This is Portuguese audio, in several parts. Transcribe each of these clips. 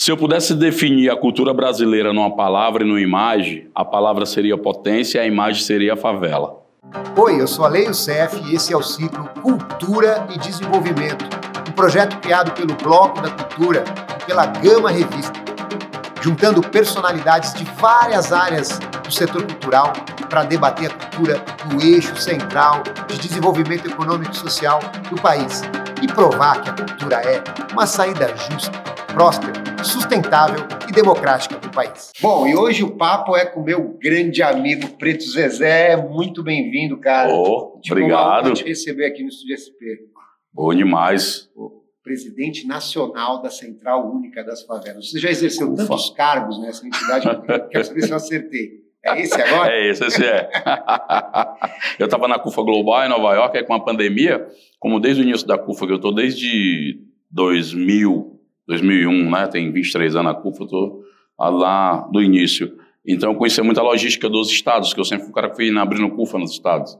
Se eu pudesse definir a cultura brasileira numa palavra e numa imagem, a palavra seria potência e a imagem seria favela. Oi, eu sou a Leio Cef e esse é o ciclo Cultura e Desenvolvimento, um projeto criado pelo Bloco da Cultura e pela Gama Revista, juntando personalidades de várias áreas do setor cultural para debater a cultura no eixo central de desenvolvimento econômico e social do país e provar que a cultura é uma saída justa próspera, sustentável e democrática para o país. Bom, e hoje o papo é com meu grande amigo Preto Zezé. Muito bem-vindo, cara. Oh, obrigado. te receber aqui no Estúdio SP. Bom demais. O presidente nacional da Central Única das Favelas. Você já exerceu Ufa. tantos cargos nessa entidade que eu quero saber se eu acertei. É esse agora? É esse, esse é. eu estava na CUFA Global em Nova York, aí com a pandemia, como desde o início da CUFA, que eu estou desde 2000, 2001, né? Tem 23 anos a CUFA, eu tô lá do início. Então, eu conhecia muito a logística dos estados, que eu sempre fui o cara que fui abrindo CUFA nos estados.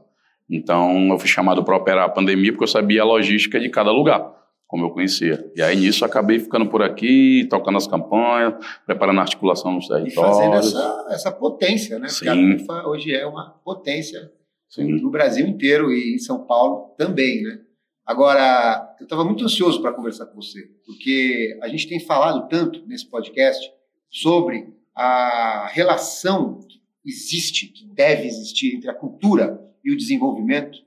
Então, eu fui chamado para operar a pandemia porque eu sabia a logística de cada lugar, como eu conhecia. E aí, nisso, acabei ficando por aqui, tocando as campanhas, preparando a articulação nos territórios. E fazendo essa, essa potência, né? Sim. Porque a CUFA hoje é uma potência Sim. no Brasil inteiro e em São Paulo também, né? Agora, eu estava muito ansioso para conversar com você, porque a gente tem falado tanto nesse podcast sobre a relação que existe, que deve existir entre a cultura e o desenvolvimento.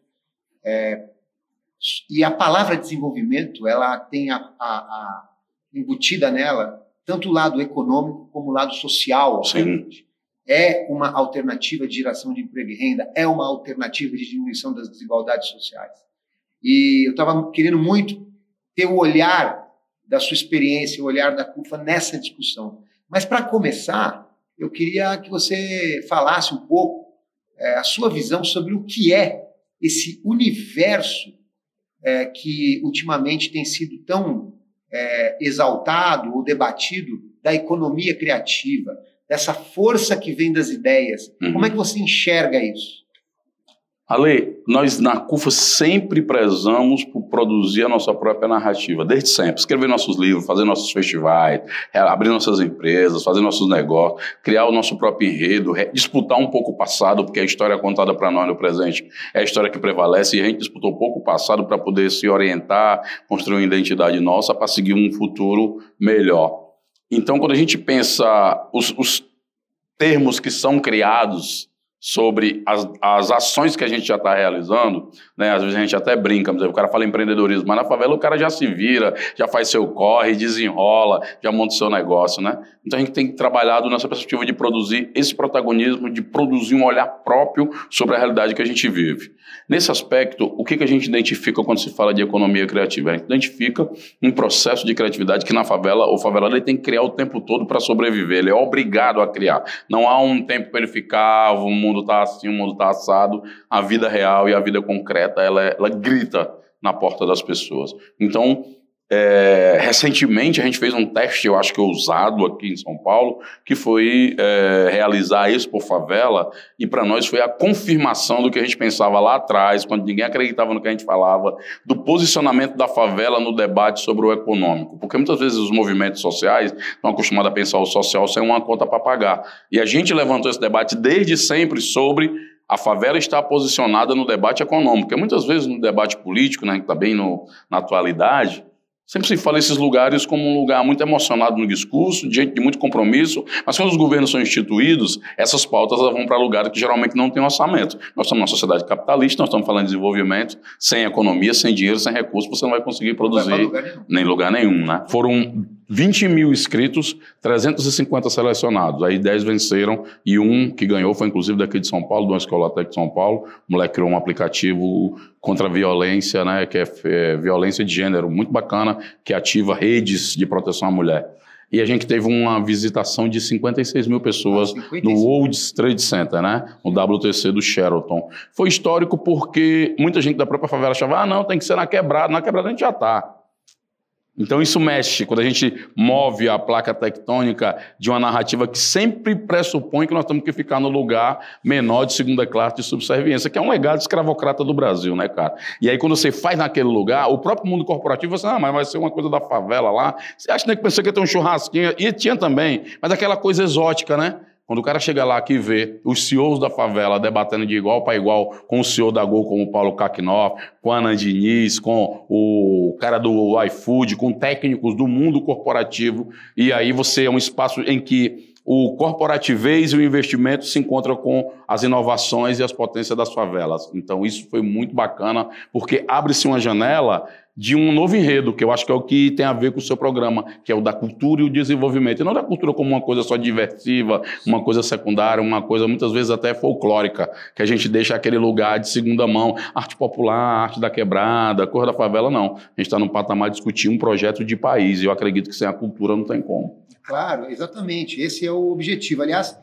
É, e a palavra desenvolvimento, ela tem a, a, a, embutida nela tanto o lado econômico como o lado social. É uma alternativa de geração de emprego e renda, é uma alternativa de diminuição das desigualdades sociais. E eu estava querendo muito ter o olhar da sua experiência, o olhar da CUFA nessa discussão. Mas para começar, eu queria que você falasse um pouco é, a sua visão sobre o que é esse universo é, que ultimamente tem sido tão é, exaltado ou debatido da economia criativa, dessa força que vem das ideias. Uhum. Como é que você enxerga isso? Ale, nós na CUFA sempre prezamos por produzir a nossa própria narrativa, desde sempre. Escrever nossos livros, fazer nossos festivais, abrir nossas empresas, fazer nossos negócios, criar o nosso próprio enredo, disputar um pouco o passado, porque a história contada para nós no presente é a história que prevalece, e a gente disputou um pouco o passado para poder se orientar, construir uma identidade nossa para seguir um futuro melhor. Então, quando a gente pensa os, os termos que são criados sobre as, as ações que a gente já está realizando, né? Às vezes a gente até brinca, o cara fala empreendedorismo, mas na favela o cara já se vira, já faz seu corre, desenrola, já monta seu negócio, né? Então a gente tem trabalhado nessa perspectiva de produzir esse protagonismo, de produzir um olhar próprio sobre a realidade que a gente vive. Nesse aspecto, o que, que a gente identifica quando se fala de economia criativa? A gente identifica um processo de criatividade que na favela, o favelado ele tem que criar o tempo todo para sobreviver, ele é obrigado a criar. Não há um tempo para ele ficar, o mundo está assim, o mundo está assado, a vida real e a vida concreta, ela, ela grita na porta das pessoas. Então, é, recentemente a gente fez um teste, eu acho que ousado aqui em São Paulo, que foi é, realizar isso por favela, e para nós foi a confirmação do que a gente pensava lá atrás, quando ninguém acreditava no que a gente falava, do posicionamento da favela no debate sobre o econômico. Porque muitas vezes os movimentos sociais estão acostumados a pensar o social sem uma conta para pagar. E a gente levantou esse debate desde sempre sobre a favela está posicionada no debate econômico, porque muitas vezes no debate político, né, que está bem no, na atualidade, Sempre se fala esses lugares como um lugar muito emocionado no discurso, de gente de muito compromisso, mas quando os governos são instituídos, essas pautas vão para lugares que geralmente não têm orçamento. Nós estamos numa sociedade capitalista, nós estamos falando de desenvolvimento, sem economia, sem dinheiro, sem recursos, você não vai conseguir produzir lugar nem lugar nenhum. Né? Foram 20 mil inscritos, 350 selecionados. Aí 10 venceram e um que ganhou foi inclusive daqui de São Paulo, de uma escola até de São Paulo. O moleque criou um aplicativo contra a violência, né, que é, é violência de gênero, muito bacana, que ativa redes de proteção à mulher. E a gente teve uma visitação de 56 mil pessoas 56. no World Trade Center, né? O WTC do Sheraton. Foi histórico porque muita gente da própria favela achava, ah, não, tem que ser na quebrada. Na quebrada a gente já está. Então isso mexe quando a gente move a placa tectônica de uma narrativa que sempre pressupõe que nós temos que ficar no lugar menor de segunda classe de subserviência, que é um legado escravocrata do Brasil, né, cara? E aí quando você faz naquele lugar, o próprio mundo corporativo você, ah, mas vai ser uma coisa da favela lá. Você acha que pensou que ia ter um churrasquinho? E tinha também, mas aquela coisa exótica, né? Quando o cara chega lá aqui e vê os CEOs da favela debatendo de igual para igual com o CEO da Gol, como o Paulo Kakinoff, com a Ana Diniz, com o cara do iFood, com técnicos do mundo corporativo, e aí você é um espaço em que o corporativez e o investimento se encontram com as inovações e as potências das favelas. Então, isso foi muito bacana, porque abre-se uma janela de um novo enredo, que eu acho que é o que tem a ver com o seu programa, que é o da cultura e o desenvolvimento. E não da cultura como uma coisa só diversiva, uma coisa secundária, uma coisa muitas vezes até folclórica, que a gente deixa aquele lugar de segunda mão, arte popular, arte da quebrada, cor da favela, não. A gente está num patamar de discutir um projeto de país, e eu acredito que sem a cultura não tem como. Claro, exatamente. Esse é o objetivo. Aliás,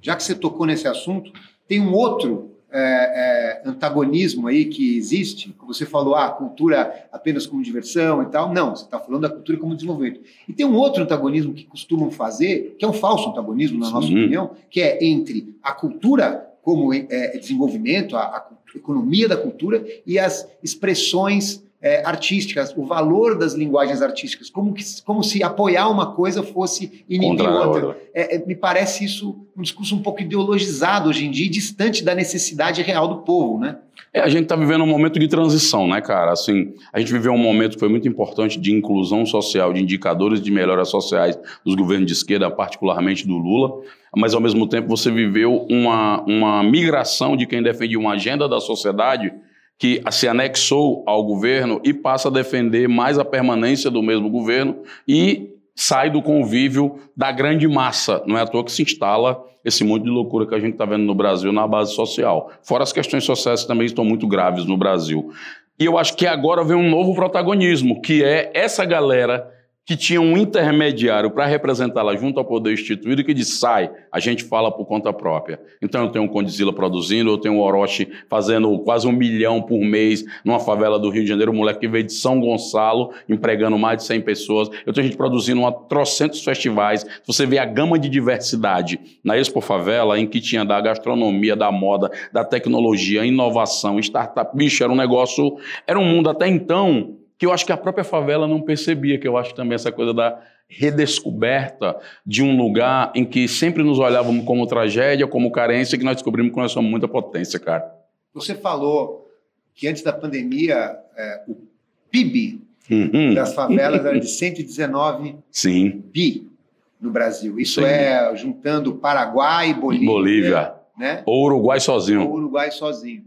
já que você tocou nesse assunto, tem um outro é, é, antagonismo aí que existe. Você falou, ah, cultura apenas como diversão e tal. Não, você está falando da cultura como desenvolvimento. E tem um outro antagonismo que costumam fazer, que é um falso antagonismo, na nossa Sim. opinião, que é entre a cultura como é, desenvolvimento, a, a economia da cultura e as expressões é, artísticas, o valor das linguagens artísticas, como, que, como se apoiar uma coisa fosse inibir outra. É, é, me parece isso um discurso um pouco ideologizado hoje em dia, distante da necessidade real do povo, né? É, a gente está vivendo um momento de transição, né, cara? Assim, a gente viveu um momento que foi muito importante de inclusão social, de indicadores de melhoras sociais dos governos de esquerda, particularmente do Lula, mas ao mesmo tempo você viveu uma, uma migração de quem defende uma agenda da sociedade que se anexou ao governo e passa a defender mais a permanência do mesmo governo e sai do convívio da grande massa. Não é à toa que se instala esse monte de loucura que a gente está vendo no Brasil na base social. Fora as questões sociais que também estão muito graves no Brasil. E eu acho que agora vem um novo protagonismo, que é essa galera que tinha um intermediário para representá-la junto ao poder instituído que diz, sai, a gente fala por conta própria. Então eu tenho o Condizila produzindo, eu tenho o Orochi fazendo quase um milhão por mês numa favela do Rio de Janeiro, um moleque que veio de São Gonçalo, empregando mais de 100 pessoas. Eu tenho gente produzindo uma trocentos festivais. Você vê a gama de diversidade na Expo Favela, em que tinha da gastronomia, da moda, da tecnologia, inovação, startup. Bicho, era um negócio, era um mundo até então que eu acho que a própria favela não percebia, que eu acho também essa coisa da redescoberta de um lugar em que sempre nos olhávamos como tragédia, como carência, que nós descobrimos que nós somos muita potência, cara. Você falou que antes da pandemia, é, o PIB uhum. das favelas era de 119 Sim. bi no Brasil. Isso Sim. é juntando Paraguai e Bolívia. Bolívia. Né? Ou Uruguai sozinho. Ou Uruguai sozinho.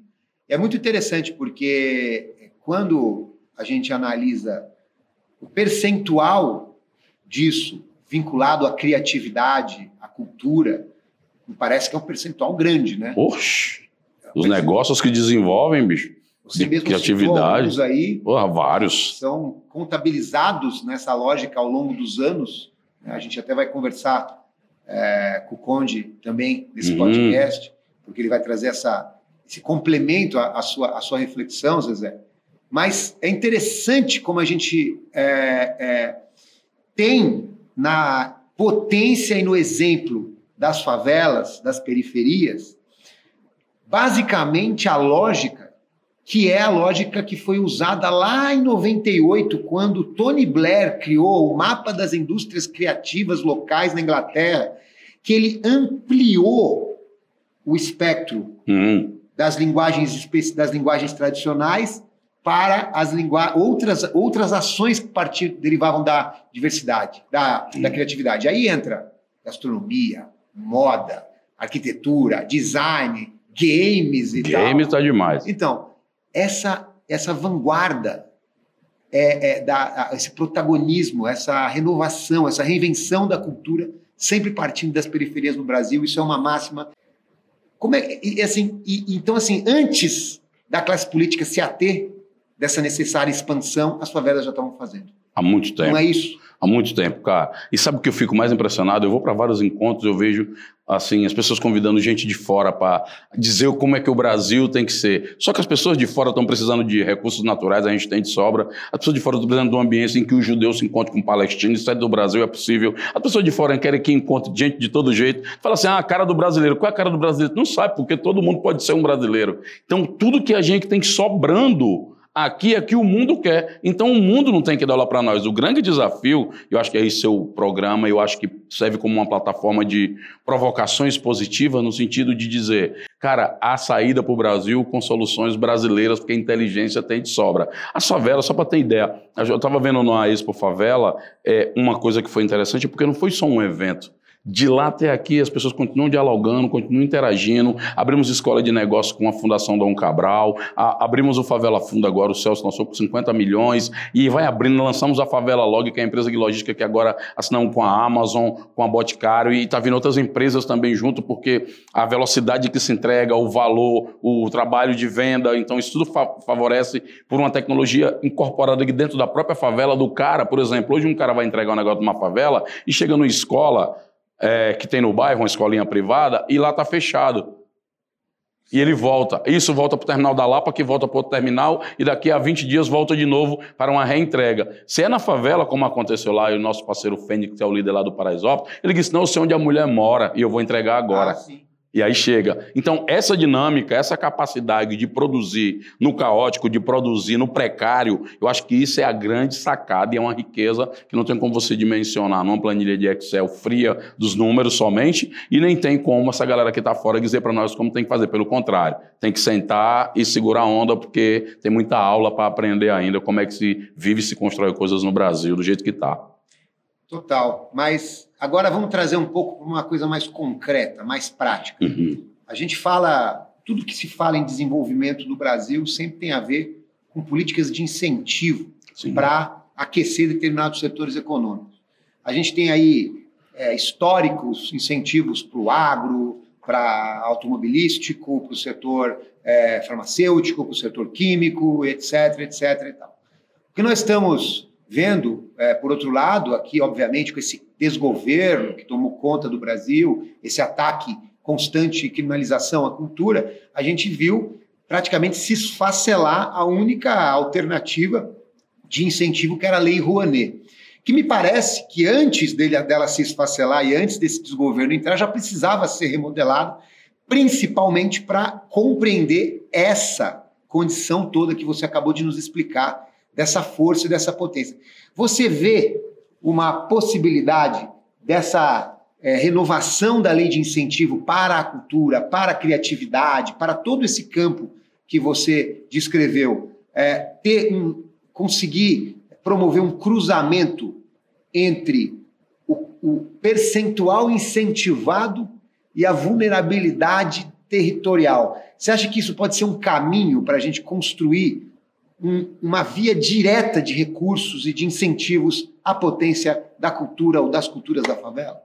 É muito interessante porque quando a gente analisa o percentual disso vinculado à criatividade, à cultura, me parece que é um percentual grande, né? Oxe, os negócios que desenvolvem, bicho, Você de criatividade, aí, porra, vários. São contabilizados nessa lógica ao longo dos anos. Né? A gente até vai conversar é, com o Conde também nesse uhum. podcast, porque ele vai trazer essa, esse complemento à, à, sua, à sua reflexão, Zezé. Mas é interessante como a gente é, é, tem na potência e no exemplo das favelas, das periferias, basicamente a lógica que é a lógica que foi usada lá em 98, quando Tony Blair criou o mapa das indústrias criativas locais na Inglaterra, que ele ampliou o espectro uhum. das linguagens das linguagens tradicionais para as outras, outras ações que partir, derivavam da diversidade, da, da criatividade. Aí entra gastronomia, moda, arquitetura, design, games e games tal. Games tá demais. Então, essa, essa vanguarda, é, é da, esse protagonismo, essa renovação, essa reinvenção da cultura, sempre partindo das periferias no Brasil, isso é uma máxima. Como é, e, assim, e, então, assim, antes da classe política se ater dessa necessária expansão, as favelas já estavam fazendo. Há muito tempo. Não é isso? Há muito tempo, cara. E sabe o que eu fico mais impressionado? Eu vou para vários encontros, eu vejo assim as pessoas convidando gente de fora para dizer como é que o Brasil tem que ser. Só que as pessoas de fora estão precisando de recursos naturais, a gente tem de sobra. As pessoas de fora estão precisando de um ambiente em que os judeus se encontrem com palestinos, isso é do Brasil, é possível. As pessoas de fora querem que encontre gente de todo jeito. Fala assim, ah, a cara do brasileiro. Qual é a cara do brasileiro? Não sabe, porque todo mundo pode ser um brasileiro. Então, tudo que a gente tem sobrando Aqui é que o mundo quer. Então o mundo não tem que dar lá para nós. O grande desafio, eu acho que é esse seu programa, eu acho que serve como uma plataforma de provocações positivas no sentido de dizer, cara, há saída para o Brasil com soluções brasileiras, porque a inteligência tem de sobra. A favela, só para ter ideia, eu estava vendo na Expo Favela é, uma coisa que foi interessante, porque não foi só um evento. De lá até aqui, as pessoas continuam dialogando, continuam interagindo. Abrimos escola de negócio com a Fundação Dom Cabral, a, abrimos o Favela Fundo agora, o Celso lançou com 50 milhões, e vai abrindo, lançamos a Favela Log, que é a empresa de logística que agora assinamos com a Amazon, com a Boticário, e está vindo outras empresas também junto, porque a velocidade que se entrega, o valor, o trabalho de venda, então isso tudo fa favorece por uma tecnologia incorporada aqui dentro da própria favela do cara. Por exemplo, hoje um cara vai entregar um negócio numa favela e chega numa escola é, que tem no bairro, uma escolinha privada, e lá está fechado. E ele volta. Isso volta para o terminal da Lapa, que volta para outro terminal, e daqui a 20 dias volta de novo para uma reentrega. Se é na favela, como aconteceu lá, e o nosso parceiro Fênix, que é o líder lá do Paraisópolis, ele disse: Não, eu sei onde a mulher mora, e eu vou entregar agora. Ah, e aí chega. Então, essa dinâmica, essa capacidade de produzir no caótico, de produzir no precário, eu acho que isso é a grande sacada e é uma riqueza que não tem como você dimensionar numa planilha de Excel fria dos números somente, e nem tem como essa galera que está fora dizer para nós como tem que fazer. Pelo contrário, tem que sentar e segurar a onda, porque tem muita aula para aprender ainda como é que se vive e se constrói coisas no Brasil do jeito que está. Total. Mas agora vamos trazer um pouco para uma coisa mais concreta, mais prática. Uhum. A gente fala, tudo que se fala em desenvolvimento do Brasil sempre tem a ver com políticas de incentivo para aquecer determinados setores econômicos. A gente tem aí é, históricos incentivos para o agro, para automobilístico, para o setor é, farmacêutico, para o setor químico, etc, etc. E tal. O que nós estamos vendo, é, por outro lado, aqui, obviamente, com esse desgoverno que tomou conta do Brasil, esse ataque constante e criminalização à cultura, a gente viu praticamente se esfacelar a única alternativa de incentivo que era a Lei Rouanet. Que me parece que antes dele, dela se esfacelar e antes desse desgoverno entrar, já precisava ser remodelado, principalmente para compreender essa condição toda que você acabou de nos explicar dessa força dessa potência. Você vê uma possibilidade dessa é, renovação da lei de incentivo para a cultura, para a criatividade, para todo esse campo que você descreveu, é, ter um, conseguir promover um cruzamento entre o, o percentual incentivado e a vulnerabilidade territorial. Você acha que isso pode ser um caminho para a gente construir um, uma via direta de recursos e de incentivos à potência da cultura ou das culturas da favela?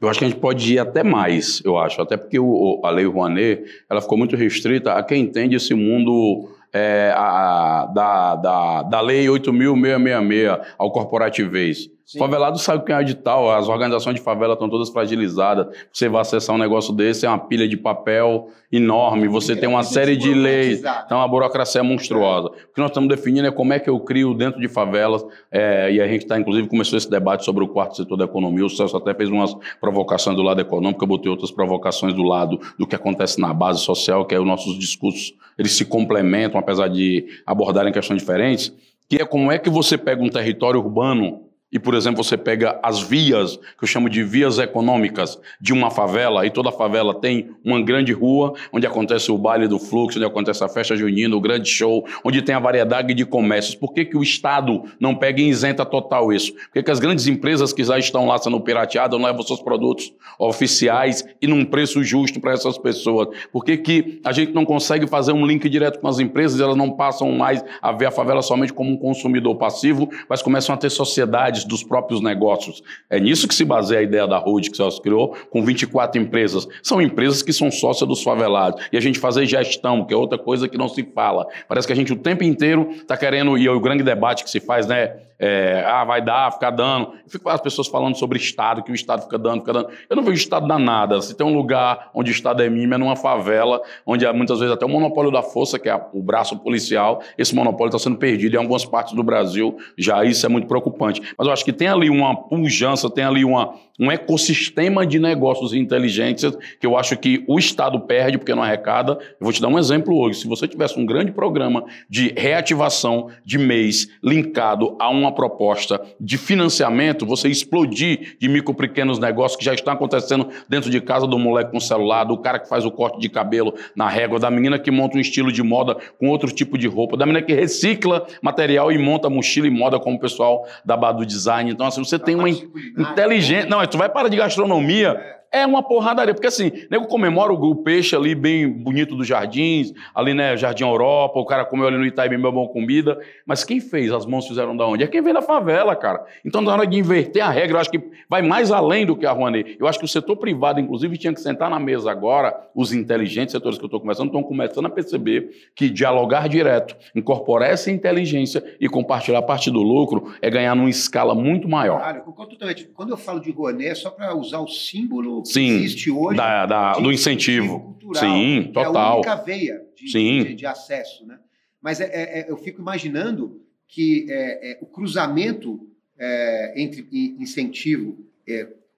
Eu acho que a gente pode ir até mais, eu acho, até porque o, a Lei Rouanet ela ficou muito restrita a quem entende esse mundo é, a, da, da, da Lei 8.666 ao corporativez. Sim. Favelado sabe quem é edital, as organizações de favela estão todas fragilizadas. Você vai acessar um negócio desse, é uma pilha de papel enorme, você tem uma série de leis, então a burocracia é monstruosa. O que nós estamos definindo é como é que eu crio dentro de favelas, é, e a gente está, inclusive, começou esse debate sobre o quarto setor da economia, o Celso até fez umas provocações do lado econômico, eu botei outras provocações do lado do que acontece na base social, que é os nossos discursos, eles se complementam, apesar de abordarem questões diferentes, que é como é que você pega um território urbano e, por exemplo, você pega as vias, que eu chamo de vias econômicas de uma favela, e toda favela tem uma grande rua, onde acontece o baile do fluxo, onde acontece a festa junina, o grande show, onde tem a variedade de comércios. Por que, que o Estado não pega e isenta total isso? Por que, que as grandes empresas que já estão lá sendo pirateadas não levam seus produtos oficiais e num preço justo para essas pessoas? Por que, que a gente não consegue fazer um link direto com as empresas, elas não passam mais a ver a favela somente como um consumidor passivo, mas começam a ter sociedade dos próprios negócios. É nisso que se baseia a ideia da Road que você criou, com 24 empresas. São empresas que são sócias dos favelados. E a gente fazer gestão, que é outra coisa que não se fala. Parece que a gente o tempo inteiro está querendo, e é o grande debate que se faz, né? É, ah, vai dar, ficar dando. Eu fico as pessoas falando sobre Estado, que o Estado fica dando, fica dando. Eu não vejo o Estado dar nada. Se tem um lugar onde o Estado é mínimo, é numa favela, onde há muitas vezes até o monopólio da força, que é o braço policial, esse monopólio está sendo perdido em algumas partes do Brasil. Já isso é muito preocupante. Mas eu acho que tem ali uma pujança, tem ali uma, um ecossistema de negócios inteligências que eu acho que o Estado perde porque não arrecada. Eu vou te dar um exemplo hoje. Se você tivesse um grande programa de reativação de mês linkado a uma proposta de financiamento, você explodir de micro pequenos negócios que já estão acontecendo dentro de casa do moleque com celular, do cara que faz o corte de cabelo na régua, da menina que monta um estilo de moda com outro tipo de roupa, da menina que recicla material e monta mochila e moda como o pessoal da Badu Design. Então, assim, você tem uma inteligência. Não, tu vai para de gastronomia é uma porradaria, porque assim, nego comemora o, o, peixe ali bem bonito dos jardins, ali, né, Jardim Europa, o cara comeu ali no Itaim bem boa comida, mas quem fez? As mãos fizeram da onde? É quem vem da favela, cara. Então, na hora de inverter a regra, eu acho que vai mais além do que a Rouanet. Eu acho que o setor privado, inclusive, tinha que sentar na mesa agora, os inteligentes setores que eu estou conversando, estão começando a perceber que dialogar direto, incorporar essa inteligência e compartilhar parte do lucro é ganhar numa escala muito maior. Claro, quando eu falo de Rouanet, é só para usar o símbolo Sim, existe hoje da, da, do incentivo. Cultural, Sim, total. É a única veia de, Sim. de, de acesso. Né? Mas é, é, é eu fico imaginando que é, é, o cruzamento entre incentivo,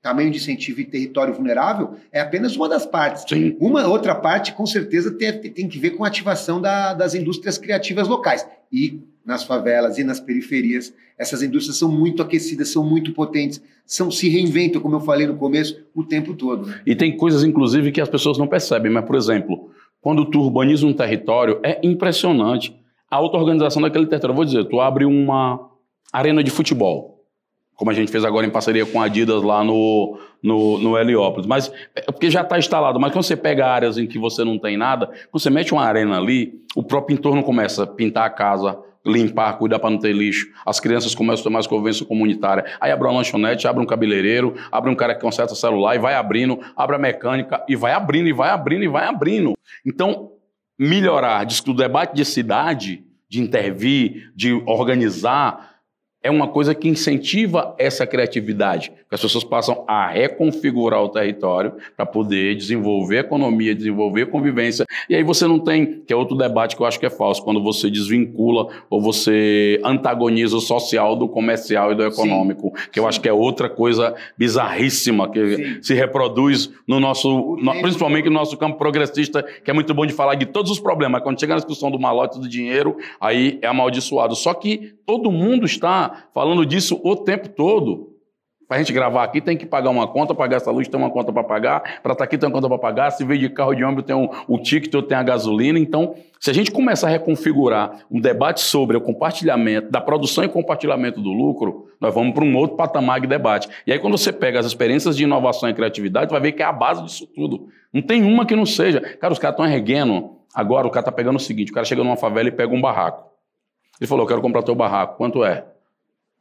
tamanho de incentivo e território vulnerável é apenas uma das partes. Sim. Uma outra parte, com certeza, tem, tem que ver com a ativação da, das indústrias criativas locais. E nas favelas e nas periferias. Essas indústrias são muito aquecidas, são muito potentes, são se reinventam, como eu falei no começo, o tempo todo. Né? E tem coisas, inclusive, que as pessoas não percebem. Mas, por exemplo, quando tu urbaniza um território, é impressionante a auto-organização daquele território. Vou dizer, tu abre uma arena de futebol, como a gente fez agora em parceria com a Adidas lá no, no, no Heliópolis. Mas, é porque já está instalado. Mas quando você pega áreas em que você não tem nada, quando você mete uma arena ali, o próprio entorno começa a pintar a casa, limpar, cuidar para não ter lixo. As crianças começam a ter mais convivência comunitária. Aí abre uma lanchonete, abre um cabeleireiro, abre um cara que conserta celular e vai abrindo, abre a mecânica e vai abrindo, e vai abrindo, e vai abrindo. Então, melhorar, diz que o debate de cidade, de intervir, de organizar, é uma coisa que incentiva essa criatividade, que as pessoas passam a reconfigurar o território para poder desenvolver economia, desenvolver convivência. E aí você não tem, que é outro debate que eu acho que é falso, quando você desvincula ou você antagoniza o social do comercial e do econômico, Sim. que eu Sim. acho que é outra coisa bizarríssima que Sim. se reproduz no nosso, no, principalmente no nosso campo progressista, que é muito bom de falar de todos os problemas. Quando chega na discussão do malote do dinheiro, aí é amaldiçoado. Só que todo mundo está falando disso o tempo todo. Para a gente gravar aqui, tem que pagar uma conta, pagar essa luz, tem uma conta para pagar, para estar tá aqui tem uma conta para pagar, se veio de carro de ônibus tem um, o ticket ou tem a gasolina. Então, se a gente começar a reconfigurar um debate sobre o compartilhamento, da produção e compartilhamento do lucro, nós vamos para um outro patamar de debate. E aí, quando você pega as experiências de inovação e criatividade, vai ver que é a base disso tudo. Não tem uma que não seja. Cara, os caras estão erguendo. Agora, o cara está pegando o seguinte: o cara chega numa favela e pega um barraco. Ele falou: Eu quero comprar teu barraco. Quanto é?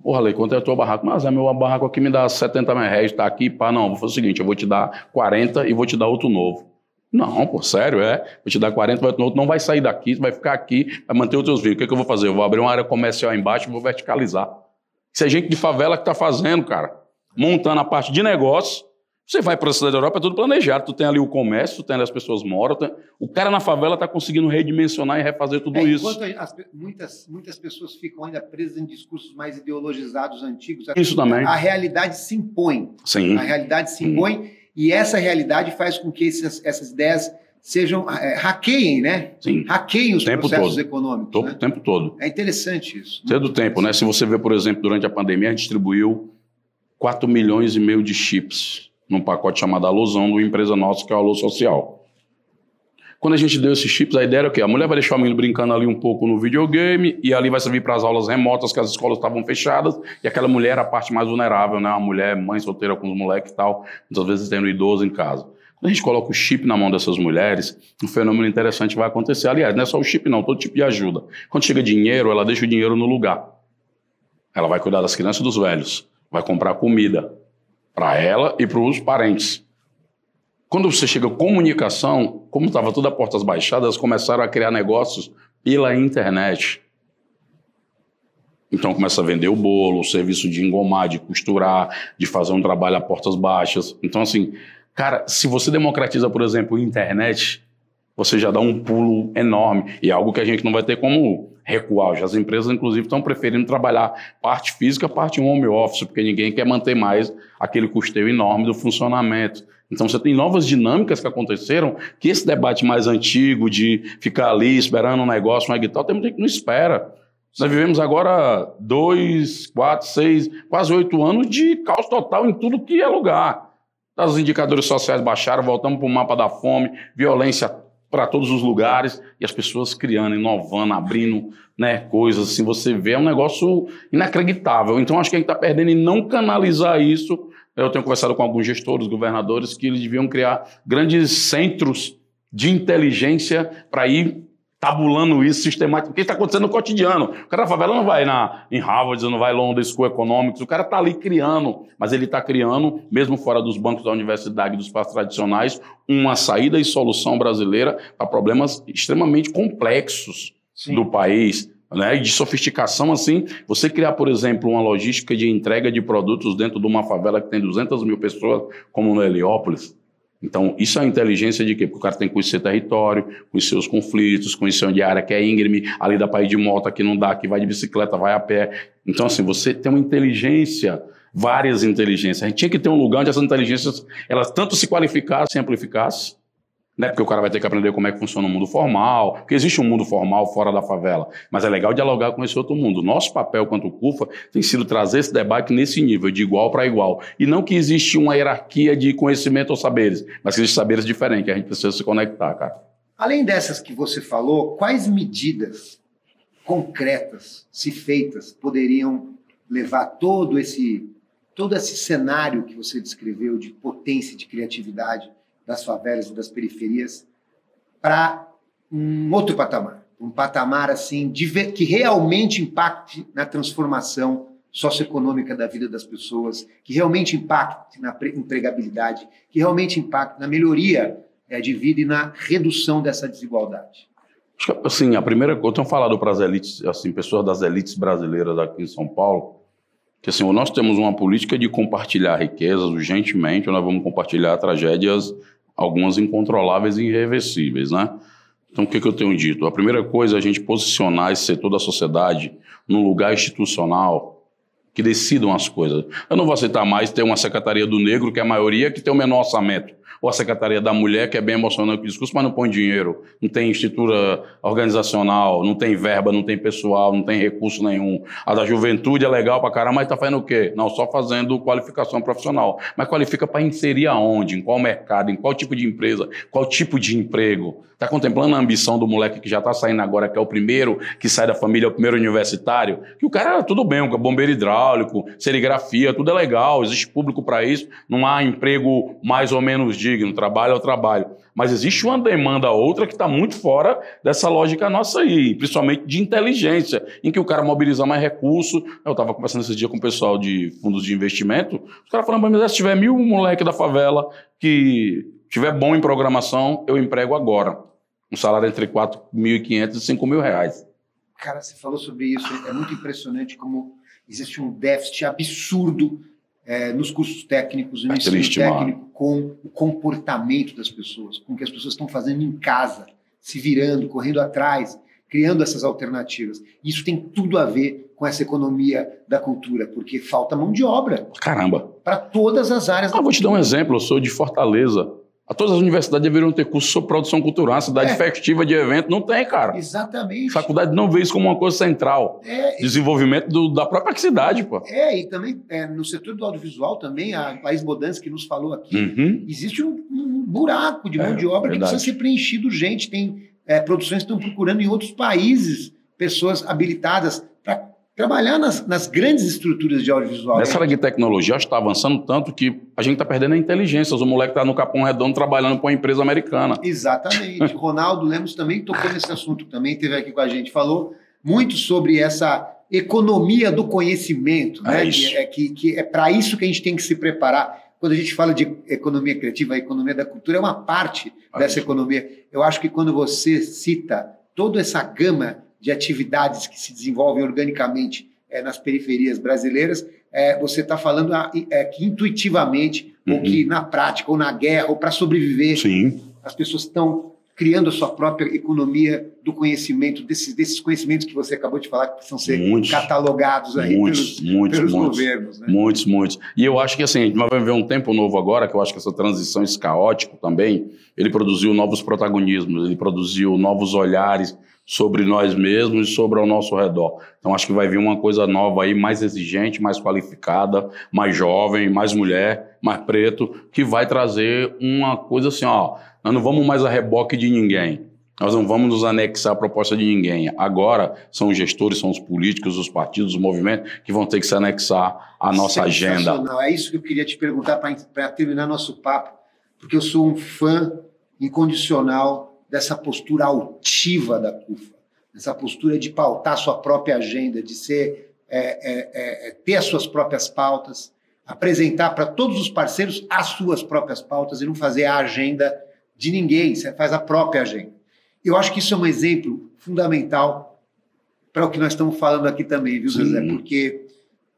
Porra, Lei, quanto é o teu barraco? Mas é meu barraco aqui me dá 70 mil reais, tá aqui, pá, não, vou fazer o seguinte, eu vou te dar 40 e vou te dar outro novo. Não, pô, sério, é. Vou te dar 40, vai, outro não vai sair daqui, vai ficar aqui, vai manter os teus vídeos. O que, é que eu vou fazer? Eu vou abrir uma área comercial embaixo e vou verticalizar. Isso é gente de favela que está fazendo, cara. Montando a parte de negócio você vai para a cidade da Europa, é tudo planejado. Tu tem ali o comércio, tu tem ali as pessoas moram. Tem... O cara na favela está conseguindo redimensionar e refazer tudo é, isso. As, muitas, muitas pessoas ficam ainda presas em discursos mais ideologizados, antigos. Isso a, também. A realidade se impõe. Sim. A realidade se impõe hum. e essa realidade faz com que esses, essas ideias sejam é, hackeiem, né? Sim. Hackeiem os tempo processos todo. econômicos. Todo, né? O tempo todo. É interessante isso. Todo o tempo, né? Se você vê, por exemplo, durante a pandemia, a gente distribuiu 4 milhões e meio de chips num pacote chamado Alusão, de uma empresa nossa que é o Alô Social. Quando a gente deu esses chips, a ideia era o quê? A mulher vai deixar o menino brincando ali um pouco no videogame e ali vai servir para as aulas remotas, que as escolas estavam fechadas, e aquela mulher era a parte mais vulnerável, né? A mulher, mãe solteira com os moleques e tal, muitas vezes tendo idoso em casa. Quando a gente coloca o chip na mão dessas mulheres, um fenômeno interessante vai acontecer. Aliás, não é só o chip, não, todo tipo de ajuda. Quando chega dinheiro, ela deixa o dinheiro no lugar. Ela vai cuidar das crianças e dos velhos, vai comprar comida, para ela e para os parentes. Quando você chega comunicação, como estava tudo a portas baixadas, começaram a criar negócios pela internet. Então começa a vender o bolo, o serviço de engomar, de costurar, de fazer um trabalho a portas baixas. Então, assim, cara, se você democratiza, por exemplo, a internet, você já dá um pulo enorme. E é algo que a gente não vai ter como recuar. Hoje as empresas, inclusive, estão preferindo trabalhar parte física, parte home office, porque ninguém quer manter mais aquele custeio enorme do funcionamento. Então você tem novas dinâmicas que aconteceram, que esse debate mais antigo de ficar ali esperando um negócio, um edital, tem muita gente que não espera. Nós vivemos agora dois, quatro, seis, quase oito anos de caos total em tudo que é lugar. Os indicadores sociais baixaram, voltamos para o mapa da fome, violência para todos os lugares e as pessoas criando, inovando, abrindo né, coisas assim. Você vê é um negócio inacreditável. Então acho que a gente está perdendo em não canalizar isso. Eu tenho conversado com alguns gestores, governadores, que eles deviam criar grandes centros de inteligência para ir tabulando isso sistemático, porque está acontecendo no cotidiano. O cara da favela não vai na, em Harvard, não vai London School Economics, o cara está ali criando, mas ele está criando, mesmo fora dos bancos da universidade e dos espaços tradicionais, uma saída e solução brasileira para problemas extremamente complexos Sim. do país. Né, de sofisticação assim, você criar, por exemplo, uma logística de entrega de produtos dentro de uma favela que tem 200 mil pessoas, como no Heliópolis, então, isso é inteligência de quê? Porque o cara tem que conhecer território, conhecer os conflitos, conhecer onde a área que é íngreme, ali dá para ir de moto, aqui não dá, aqui vai de bicicleta, vai a pé. Então, assim, você tem uma inteligência, várias inteligências. A gente tinha que ter um lugar onde essas inteligências, elas tanto se qualificassem amplificassem, né? Porque o cara vai ter que aprender como é que funciona o mundo formal, porque existe um mundo formal fora da favela, mas é legal dialogar com esse outro mundo. Nosso papel quanto CUFA tem sido trazer esse debate nesse nível, de igual para igual. E não que existe uma hierarquia de conhecimento ou saberes, mas que existem saberes diferentes, a gente precisa se conectar, cara. Além dessas que você falou, quais medidas concretas, se feitas, poderiam levar todo esse todo esse cenário que você descreveu de potência de criatividade das favelas e das periferias para um outro patamar, um patamar assim que realmente impacte na transformação socioeconômica da vida das pessoas, que realmente impacte na empregabilidade, que realmente impacte na melhoria é, de vida e na redução dessa desigualdade. Assim, a primeira coisa, eu tenho falado para as elites, assim, pessoas das elites brasileiras aqui em São Paulo, que assim, nós temos uma política de compartilhar riquezas urgentemente, nós vamos compartilhar tragédias algumas incontroláveis e irreversíveis, né? Então, o que, que eu tenho dito? A primeira coisa é a gente posicionar esse setor da sociedade num lugar institucional que decidam as coisas. Eu não vou aceitar mais ter uma Secretaria do Negro, que é a maioria, que tem o menor orçamento ou a Secretaria da Mulher, que é bem emocionante o discurso, mas não põe dinheiro, não tem estrutura organizacional, não tem verba, não tem pessoal, não tem recurso nenhum. A da juventude é legal pra caramba, mas tá fazendo o quê? Não, só fazendo qualificação profissional. Mas qualifica para inserir aonde? Em qual mercado? Em qual tipo de empresa? Qual tipo de emprego? Está contemplando a ambição do moleque que já está saindo agora, que é o primeiro que sai da família, é o primeiro universitário? Que o cara, tudo bem, um bombeiro hidráulico, serigrafia, tudo é legal, existe público para isso, não há emprego mais ou menos digno, trabalho é o trabalho. Mas existe uma demanda outra que está muito fora dessa lógica nossa aí, principalmente de inteligência, em que o cara mobiliza mais recursos. Eu estava conversando esse dia com o pessoal de fundos de investimento, os caras falando, mas se tiver mil moleque da favela que tiver bom em programação, eu emprego agora. Um salário entre 4.500 e 5 mil reais. Cara, você falou sobre isso. É muito impressionante como existe um déficit absurdo é, nos cursos técnicos no ensino técnico com o comportamento das pessoas, com o que as pessoas estão fazendo em casa, se virando, correndo atrás, criando essas alternativas. Isso tem tudo a ver com essa economia da cultura, porque falta mão de obra. Caramba! Para todas as áreas. Ah, vou te dar um exemplo. Eu sou de Fortaleza. A todas as universidades deveriam ter curso sobre produção cultural, cidade é. festiva de evento. Não tem, cara. Exatamente. A faculdade não vê isso como uma coisa central. É, Desenvolvimento do, da própria cidade, pô. É, e também é, no setor do audiovisual também, a País Bodança que nos falou aqui, uhum. existe um, um, buraco de mão é, de obra verdade. que precisa ser preenchido gente. Tem é, produções que estão procurando em outros países pessoas habilitadas trabalhar nas, nas, grandes estruturas de audiovisual. Nessa área de tecnologia, acho que está avançando tanto que a gente está perdendo a inteligência. O moleque está no Capão Redondo trabalhando para uma empresa americana. Exatamente. Ronaldo Lemos também tocou nesse assunto, também esteve aqui com a gente, falou muito sobre essa economia do conhecimento, é né? Isso. Que é, que, que é para isso que a gente tem que se preparar. Quando a gente fala de economia criativa, a economia da cultura é uma parte é dessa isso. economia. Eu acho que quando você cita toda essa gama de atividades que se desenvolvem organicamente é, nas periferias brasileiras, é, você está falando é, que intuitivamente, uhum. ou que na prática, ou na guerra, ou para sobreviver, Sim. as pessoas estão criando a sua própria economia do conhecimento, desses, desses conhecimentos que você acabou de falar, que precisam ser muitos, catalogados aí muitos, pelos, muitos, pelos muitos, governos. Né? Muitos, muitos. E eu acho que assim, a gente vai viver um tempo novo agora, que eu acho que essa transição, esse caótico também, ele produziu novos protagonismos, ele produziu novos olhares sobre nós mesmos e sobre ao nosso redor. Então acho que vai vir uma coisa nova aí, mais exigente, mais qualificada, mais jovem, mais mulher, mais preto, que vai trazer uma coisa assim, ó, nós não vamos mais a reboque de ninguém. Nós não vamos nos anexar a proposta de ninguém. Agora são os gestores, são os políticos, os partidos, os movimentos que vão ter que se anexar à nossa agenda. É isso que eu queria te perguntar para terminar nosso papo, porque eu sou um fã incondicional dessa postura altiva da CUFA, dessa postura de pautar sua própria agenda, de ser é, é, é, é ter as suas próprias pautas, apresentar para todos os parceiros as suas próprias pautas e não fazer a agenda de ninguém, você faz a própria agenda. Eu acho que isso é um exemplo fundamental para o que nós estamos falando aqui também, viu, José? Porque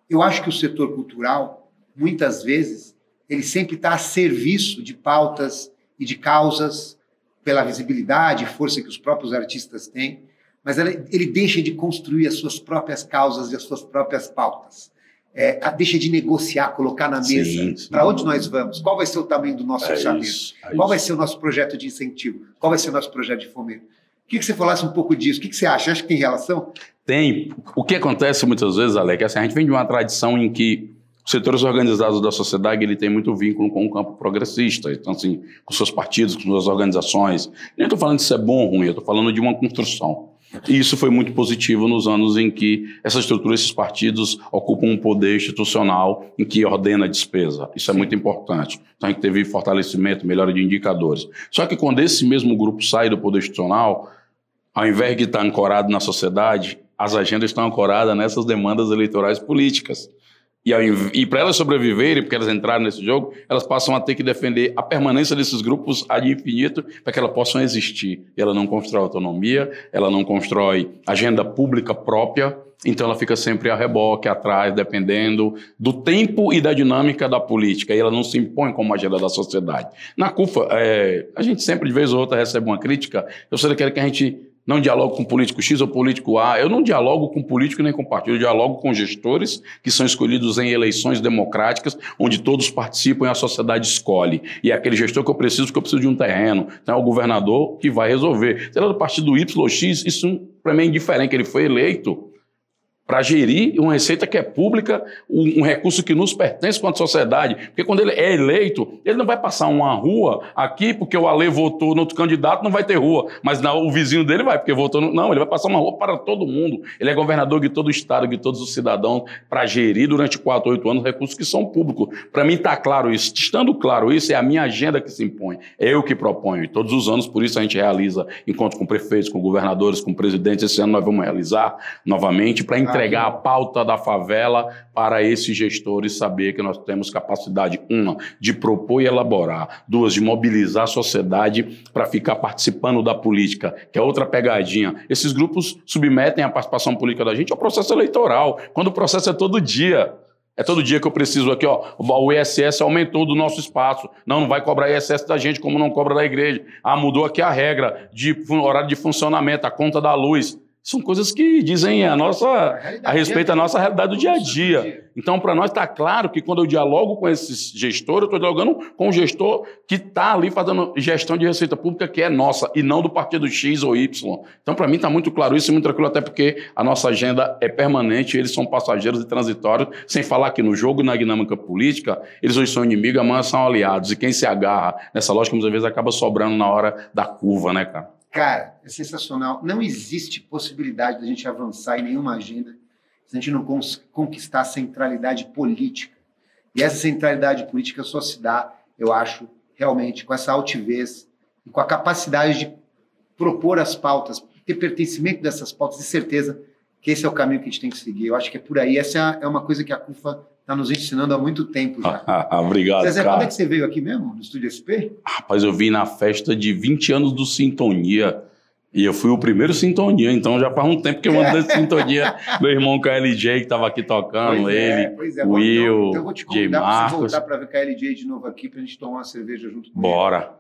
eu acho que o setor cultural, muitas vezes, ele sempre está a serviço de pautas e de causas pela visibilidade e força que os próprios artistas têm, mas ele deixa de construir as suas próprias causas e as suas próprias pautas é, deixa de negociar, colocar na mesa para onde nós vamos, qual vai ser o tamanho do nosso é orçamento, isso, é qual vai ser o nosso projeto de incentivo, qual vai ser o nosso projeto de fomento. Queria que você falasse um pouco disso. O que, que você acha? Acha que tem relação? Tem. O que acontece muitas vezes, Alec, é assim, a gente vem de uma tradição em que os setores organizados da sociedade ele tem muito vínculo com o campo progressista, então assim, com seus partidos, com suas organizações. Nem estou falando de ser bom ou ruim, eu estou falando de uma construção. E isso foi muito positivo nos anos em que essa estrutura, esses partidos ocupam um poder institucional em que ordena a despesa. Isso é muito importante. Então a gente teve fortalecimento, melhora de indicadores. Só que quando esse mesmo grupo sai do poder institucional, ao invés de estar ancorado na sociedade, as agendas estão ancoradas nessas demandas eleitorais políticas. E, e para elas sobreviverem, porque elas entraram nesse jogo, elas passam a ter que defender a permanência desses grupos ad infinito para que elas possam existir. E ela não constrói autonomia, ela não constrói agenda pública própria, então ela fica sempre a reboque, atrás, dependendo do tempo e da dinâmica da política. E ela não se impõe como agenda da sociedade. Na CUFA, é, a gente sempre, de vez ou outra, recebe uma crítica. Eu sei que a gente não dialogo com político X ou político A. Eu não dialogo com político nem com partido. Eu dialogo com gestores que são escolhidos em eleições democráticas, onde todos participam e a sociedade escolhe. E é aquele gestor que eu preciso, porque eu preciso de um terreno. Então é o governador que vai resolver. Será do partido Y ou X, isso para mim é indiferente. Ele foi eleito para gerir uma receita que é pública, um, um, recurso que nos pertence quanto sociedade. Porque quando ele é eleito, ele não vai passar uma rua aqui porque o Ale votou no outro candidato, não vai ter rua. Mas não, o vizinho dele vai, porque votou no... Não, ele vai passar uma rua para todo mundo. Ele é governador de todo o Estado, de todos os cidadãos, para gerir durante quatro, oito anos recursos que são públicos. Para mim está claro isso. Estando claro isso, é a minha agenda que se impõe. É eu que proponho. E todos os anos, por isso, a gente realiza encontros com prefeitos, com governadores, com presidentes. Esse ano nós vamos realizar novamente para entregar a pauta da favela para esses gestores saber que nós temos capacidade, uma, de propor e elaborar, duas, de mobilizar a sociedade para ficar participando da política, que é outra pegadinha. Esses grupos submetem a participação política da gente ao processo eleitoral, quando o processo é todo dia. É todo dia que eu preciso aqui, ó. O ISS aumentou do nosso espaço. Não, não vai cobrar ISS da gente como não cobra da igreja. Ah, mudou aqui a regra de horário de funcionamento, a conta da luz são coisas que dizem a nossa a, a respeito da nossa realidade do dia a dia. Então, para nós está claro que quando eu dialogo com esse gestor, eu estou dialogando com um gestor que está ali fazendo gestão de receita pública que é nossa e não do partido X ou Y. Então, para mim está muito claro isso e muito tranquilo, até porque a nossa agenda é permanente, eles são passageiros e transitórios, sem falar que no jogo, na dinâmica política, eles hoje são inimigos, amanhã são aliados. E quem se agarra nessa lógica, muitas vezes acaba sobrando na hora da curva, né, cara? Cara, é sensacional. Não existe possibilidade da gente avançar em nenhuma agenda se a gente não conquistar a centralidade política. E essa centralidade política só se dá, eu acho, realmente com essa altivez e com a capacidade de propor as pautas, ter pertencimento dessas pautas e certeza que esse é o caminho que a gente tem que seguir. Eu acho que é por aí. Essa é uma coisa que a CUFA está nos ensinando há muito tempo já. Obrigado, Zezé, cara. quando é que você veio aqui mesmo, no Estúdio SP? Rapaz, eu vim na festa de 20 anos do Sintonia. E eu fui o primeiro Sintonia, então já faz um tempo que eu ando nessa Sintonia. Meu irmão KLJ, que estava aqui tocando, Pois ele, é, pois é. Will, então, então eu vou te convidar para voltar para ver KLJ de novo aqui para a gente tomar uma cerveja junto com Bora. Bora,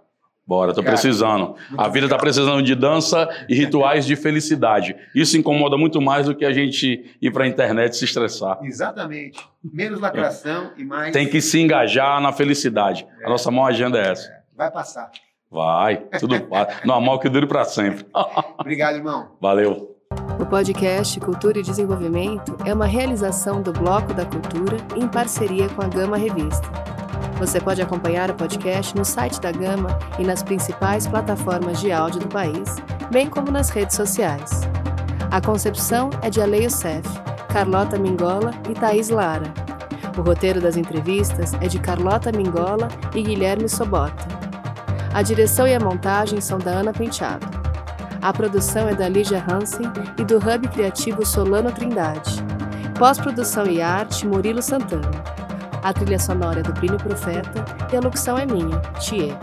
tô Cara, precisando. A vida tá precisando de dança e rituais de felicidade. Isso incomoda muito mais do que a gente ir pra internet se estressar. Exatamente. Menos lacração e mais. Tem que se engajar na felicidade. A nossa maior agenda é essa. Vai passar. Vai, tudo passa. No amor que dure pra sempre. Obrigado, irmão. Valeu. O podcast Cultura e Desenvolvimento é uma realização do Bloco da Cultura em parceria com a Gama Revista. Você pode acompanhar o podcast no site da Gama e nas principais plataformas de áudio do país, bem como nas redes sociais. A concepção é de Ale Youssef, Carlota Mingola e Thaís Lara. O roteiro das entrevistas é de Carlota Mingola e Guilherme Sobota. A direção e a montagem são da Ana Penteado. A produção é da Lígia Hansen e do Hub Criativo Solano Trindade. Pós-produção e arte, Murilo Santana. A trilha sonora é do Plínio Profeta e a locução é minha, Thier.